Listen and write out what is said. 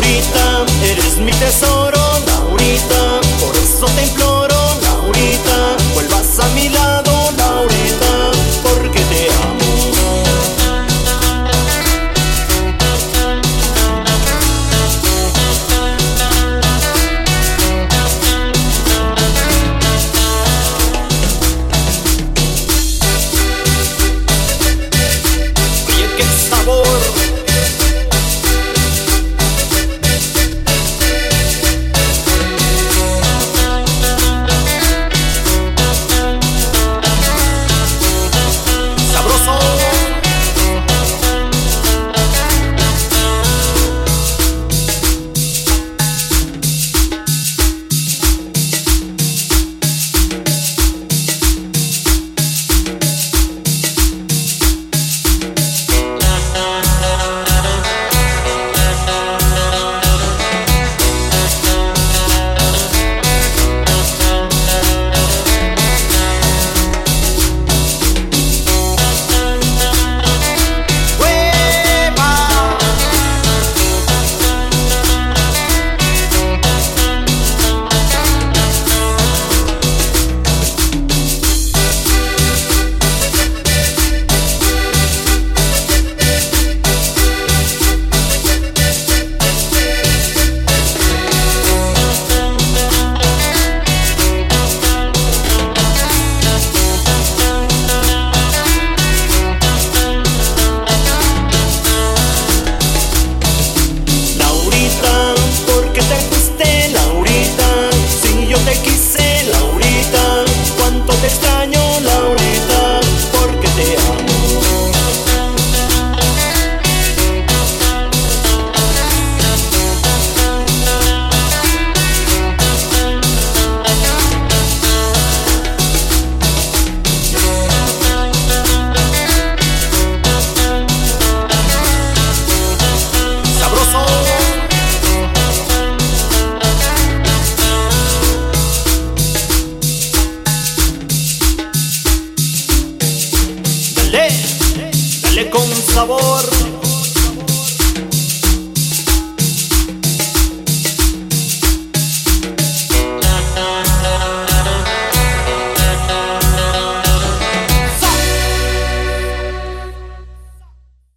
Laurita, eres mi tesoro, Laurita, por eso te imploro. sabor.